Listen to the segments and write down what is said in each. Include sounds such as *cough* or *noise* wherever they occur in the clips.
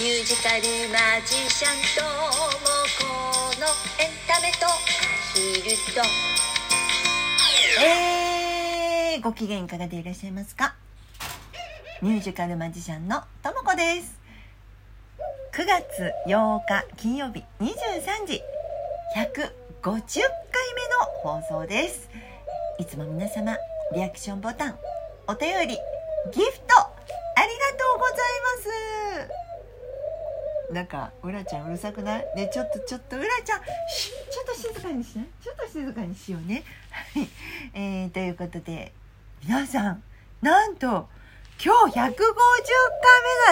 ミュージカルマジシャンともこのエンタメとアヒルと。えー、ご機嫌いかがでいらっしゃいますか？ミュージカルマジシャンのともこです。9月8日金曜日23時150回目の放送です。いつも皆様リアクションボタンお便りギフトありがとうございますなんかうらちゃんうるさくない？ねちょっとちょっとうらちゃんちょっと静かにしない？ちょっと静かにしようね。*laughs* はい、えー、ということで皆さんなんと今日150回目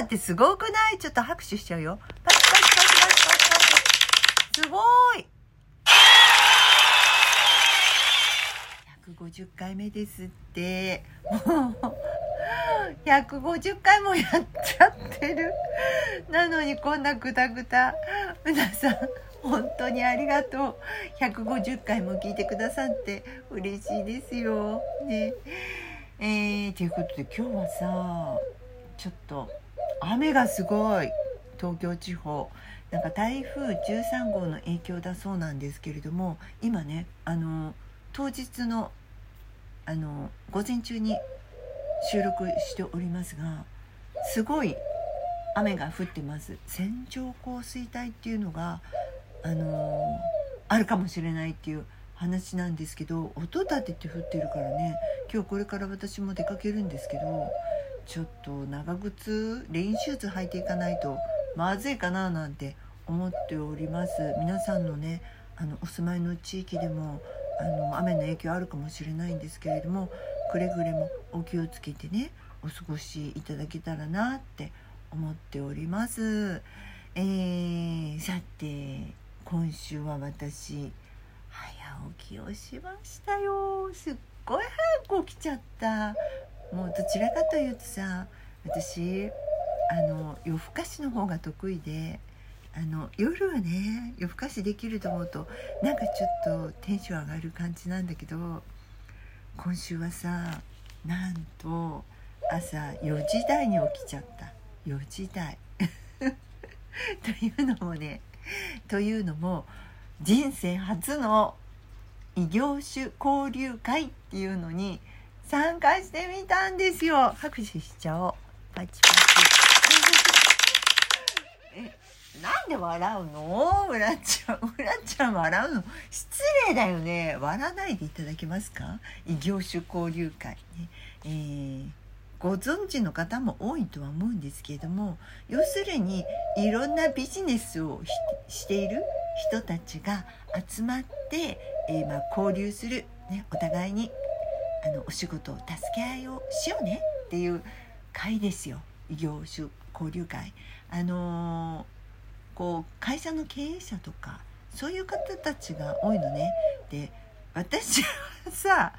だってすごくない？ちょっと拍手しちゃうよ。パチパチパチパチパチパチ。すごい。150回目ですって。も *laughs* う150回もやっちゃってる。なのにこんなグダグダ。皆さん本当にありがとう。150回も聞いてくださって嬉しいですよ。ね。えー、ということで今日はさちょっと雨がすごい。東京地方。なんか台風13号の影響だそうなんですけれども今ねあの当日のあの午前中に収録しておりますがすごい雨が降ってます。線状降水帯っていうのがあのあるかもしれないっていう話なんですけど音立てて降ってるからね今日これから私も出かけるんですけどちょっと長靴レインシューズ履いていかないとまずいかななんて思っております。皆さんのねあのお住まいの地域でもあの雨の影響あるかもしれないんですけれどもくれぐれもお気をつけてねお過ごしいただけたらなって思っております。えー、さて今週は私早起きをしましたよすっごい早く起きちゃったもうどちらかというとさ私あの夜更かしの方が得意であの夜はね夜更かしできると思うとなんかちょっとテンション上がる感じなんだけど今週はさなんと朝4時台に起きちゃった。4時台。*laughs* というのもねというのも人生初の異業種交流会っていうのに参加してみたんですよ。拍手しちゃおう。パチパチ。なんで笑うの？うらちゃんうらちゃん笑うの？失礼だよね。笑わないでいただけますか？異業種交流会ね。えーご存知の方も多いとは思うんですけれども要するにいろんなビジネスをしている人たちが集まって、えーまあ、交流する、ね、お互いにあのお仕事を助け合いをしようねっていう会ですよ。異業種交流会。あのーこう会社の経営者とかそういう方たちが多いのね。で私はさ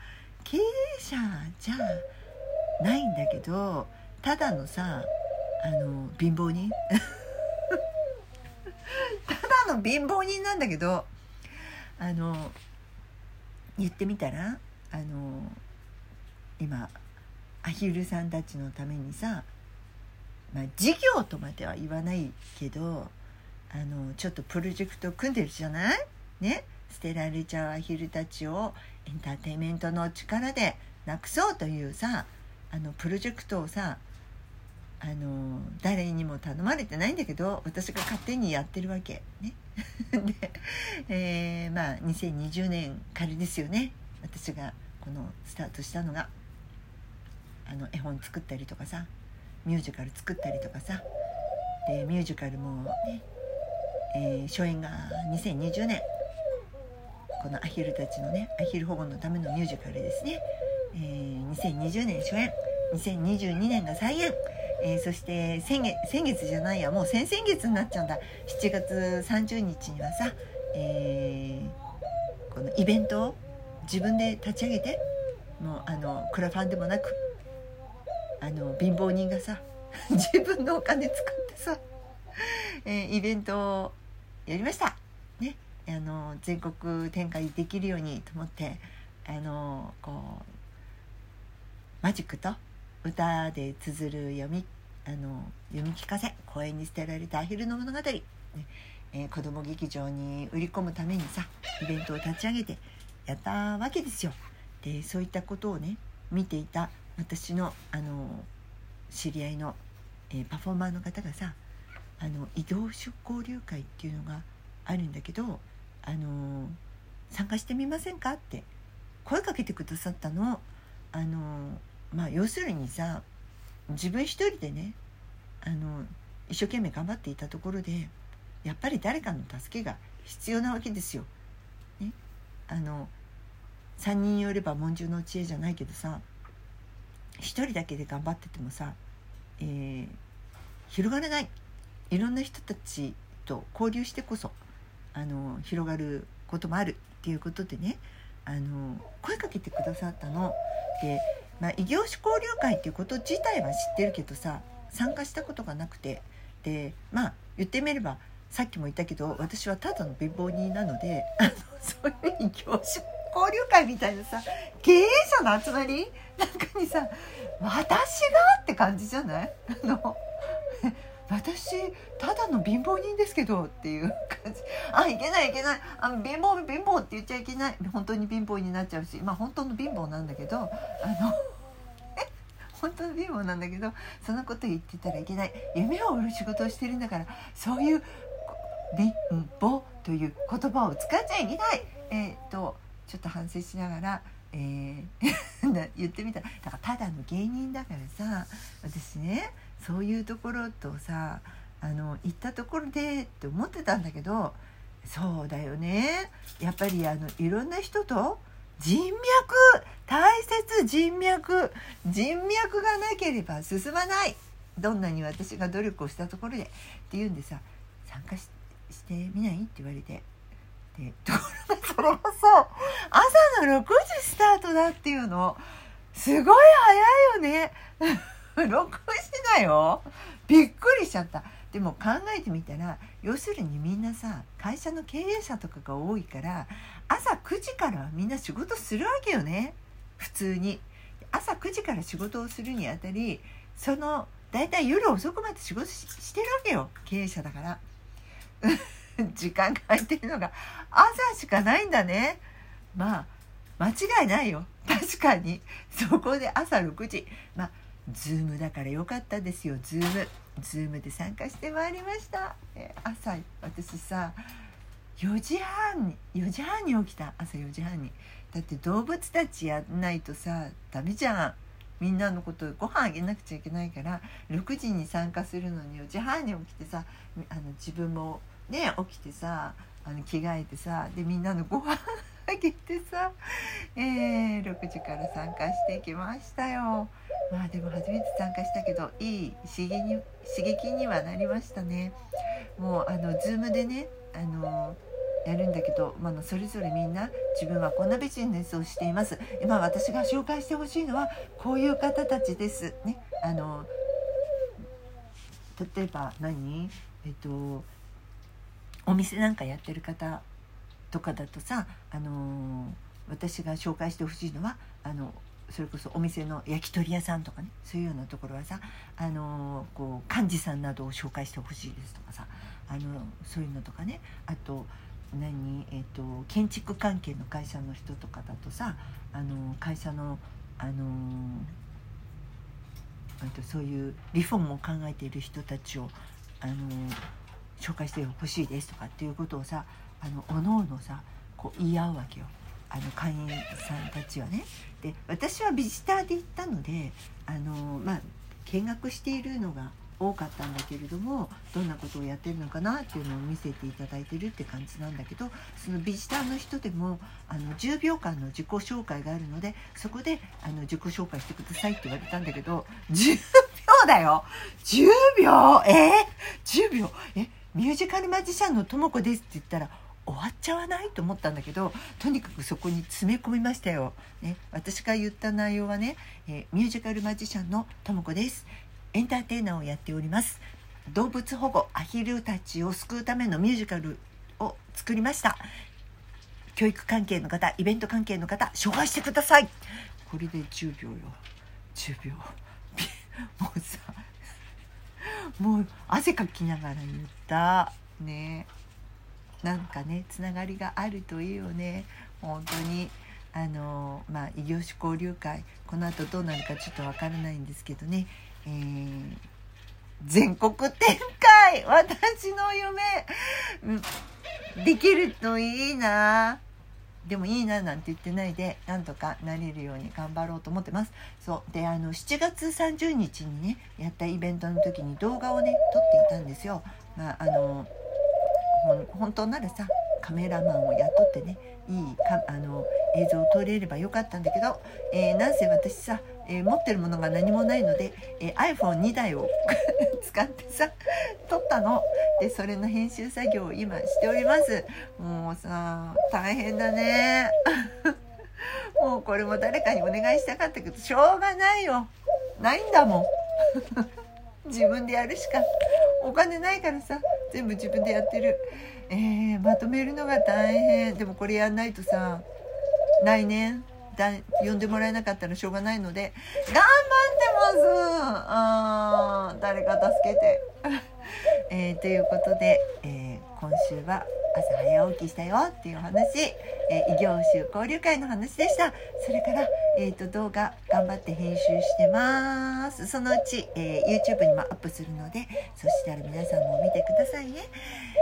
経営者じゃないんだけどただのさあの貧乏人 *laughs* ただの貧乏人なんだけどあの言ってみたらあの今アヒルさんたちのためにさ、まあ、事業とまでは言わないけどあのちょっとプロジェクト組んでるじゃない？ね？捨てられちゃうアヒルたちをエンターテインメントの力でなくそうというさあのプロジェクトをさあの誰にも頼まれてないんだけど私が勝手にやってるわけ。ね？*laughs* で、えーまあ2020年からですよね。私がこのスタートしたのが。あの絵本作ったりとかさミュージカル作ったりとかさ。でミュージカルもね、えー初演が2020年。このアヒルたちのねアヒル保護のためのミュージカルですね、えー2020年初演。2022年が再演、えーそして先月先月じゃないやもう先々月になっちゃうんだ。7月30日にはさ、えーこのイベントを自分で立ち上げてもうあのクラファンでもなくあの貧乏人がさ *laughs* 自分のお金使ってさ、えーイベントをやりました。ね、あの全国展開できるようにと思ってあのこうマジックと歌で綴る読みあの読み聞かせ公園に捨てられたアヒルの物語、ねえー、子ども劇場に売り込むためにさイベントを立ち上げてやったわけですよ。でそういったことをね見ていた私のあの知り合いの、えー、パフォーマーの方がさあの異業種交流会っていうのがあるんだけどあの参加してみませんかって声かけてくださったの。あのまあ要するにさ自分一人でねあの一生懸命頑張っていたところでやっぱり誰かの助けが必要なわけですよ。ね、あの3人よれば文殊の知恵じゃないけどさ1人だけで頑張っててもさ、えー、広がらない。いろんな人たちと交流してこそあの広がることもあるっていうことでねあの声かけてくださったの。で、まあ、異業種交流会っていうこと自体は知ってるけどさ参加したことがなくて。でまあ言ってみればさっきも言ったけど私はただの貧乏人なのであのそういう異業種交流会みたいなさ経営者の集まり？なんかにさ私が？って感じじゃない？あの私ただの貧乏人ですけどっていう感じ。あいけないいけない。あの貧乏貧乏って言っちゃいけない。本当に貧乏になっちゃうし。まあ本当の貧乏なんだけどあの本当の貧乏なんだけどそのこと言ってたらいけない。夢を売る仕事をしてるんだからそういう貧乏という言葉を使っちゃいけない。えー、っとちょっと反省しながら、えー *laughs* 言ってみた。だからただの芸人だからさ私ねそういうところとさあの行ったところでって思ってたんだけどそうだよね。やっぱりあのいろんな人と人脈大切人脈人脈がなければ進まない。どんなに私が努力をしたところでっていうんでさ参加してみないって言われて。でところがそれがさ朝の6時スタートだっていうのすごい早いよね。*laughs* 6時だよ。びっくりしちゃった。でも考えてみたら要するにみんなさ会社の経営者とかが多いから朝9時からはみんな仕事するわけよね。普通に。朝9時から仕事をするにあたりそのだいたい夜遅くまで仕事してるわけよ。経営者だから。*laughs* 時間が空いてるのが朝しかないんだね。まあ間違いないよ。確かに。そこで朝6時。まあズームだからよかったですよ。ズーム。ズームで参加してまいりました、え朝私さ4時半に4時半に起きた。朝4時半に。だって動物たちやんないとさダメじゃん。みんなのことご飯あげなくちゃいけないから6時に参加するのに4時半に起きてさあの自分もね起きてさあの着替えてさでみんなのご飯あげてさ、えー、6時から参加してきましたよ。まあでも初めて参加したけどいい刺激に刺激にはなりましたね。もうあの Zoom でねあのやるんだけど、まあ、それぞれみんな自分はこんなビジネスをしています。今私が紹介してほしいのはこういう方たちです。ねあの例えば何？えっとお店なんかやってる方とかだとさあの私が紹介してほしいのはあのそれこそお店の焼き鳥屋さんとかねそういうようなところはさあのこう幹事さんなどを紹介してほしいですとかさあのそういうのとかねあと何、えーと、建築関係の会社の人とかだとさあの会社のあのとそういうリフォームを考えている人たちをあの紹介してほしいですとかっていうことをさあのおのおのさこう言い合うわけよ。あの会員さんたちはね。で私はビジターで行ったのであの、まあ、見学しているのが多かったんだけれどもどんなことをやってるのかなっていうのを見せていただいてるって感じなんだけどそのビジターの人でもあの10秒間の自己紹介があるのでそこであの自己紹介してくださいって言われたんだけど10秒だよ！10秒！え？ー、10秒！え？ミュージカルマジシャンのとも子ですって言ったら終わっちゃわないと思ったんだけどとにかくそこに詰め込みましたよ。ね、私が言った内容はね、えー、ミュージカルマジシャンのとも子です。エンターテイナーをやっております。動物保護アヒルたちを救うためのミュージカルを作りました。教育関係の方、イベント関係の方、紹介してください。これで10秒よ。10秒。*laughs* もうさ、もう汗かきながら言ったねなんかねつながりがあるといいよね。本当に。あのまあ異業種交流会。この後どうなるかちょっとわからないんですけどね、えー全国展開。私の夢、できるといいな。でもいいななんて言ってないでなんとかなれるように頑張ろうと思ってます。そう。であの7月30日にねやったイベントの時に動画をね撮っていたんですよ。まああの本当ならさカメラマンを雇ってねいいかあの映像を撮れればよかったんだけど、えー、なんせ私さ、えー、持ってるものが何もないので、えー、iPhone2 台を *laughs* 使ってさ撮ったの。でそれの編集作業を今しております。もうさ大変だね。*laughs* もうこれも誰かにお願いしたかったけどしょうがないよ。ないんだもん。*laughs* 自分でやるしかお金ないからさ。全部自分でやってる。えー、まとめるのが大変。でもこれやんないとさ来年だ呼んでもらえなかったらしょうがないので頑張ってます。あ誰か助けて、えー、ということで、えー、今週は朝早起きしたよっていう話、えー、異業種交流会の話でした。それから、えーと、動画頑張って編集してます。そのうち、えー、YouTube にもアップするのでそしたら皆さんも見てくださいね、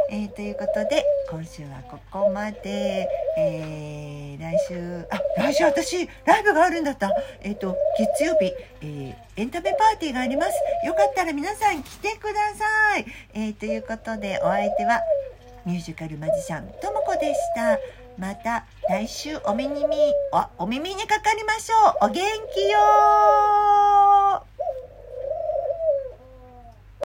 えー、ということで今週はここまで、えー、来週あ来週私ライブがあるんだった。えっ、と月曜日、えエンタメパーティーがあります。よかったら皆さん来てください、えということでお相手はミュージカルマジシャンともこでした。また来週お耳におお耳にかかりましょう。お元気よ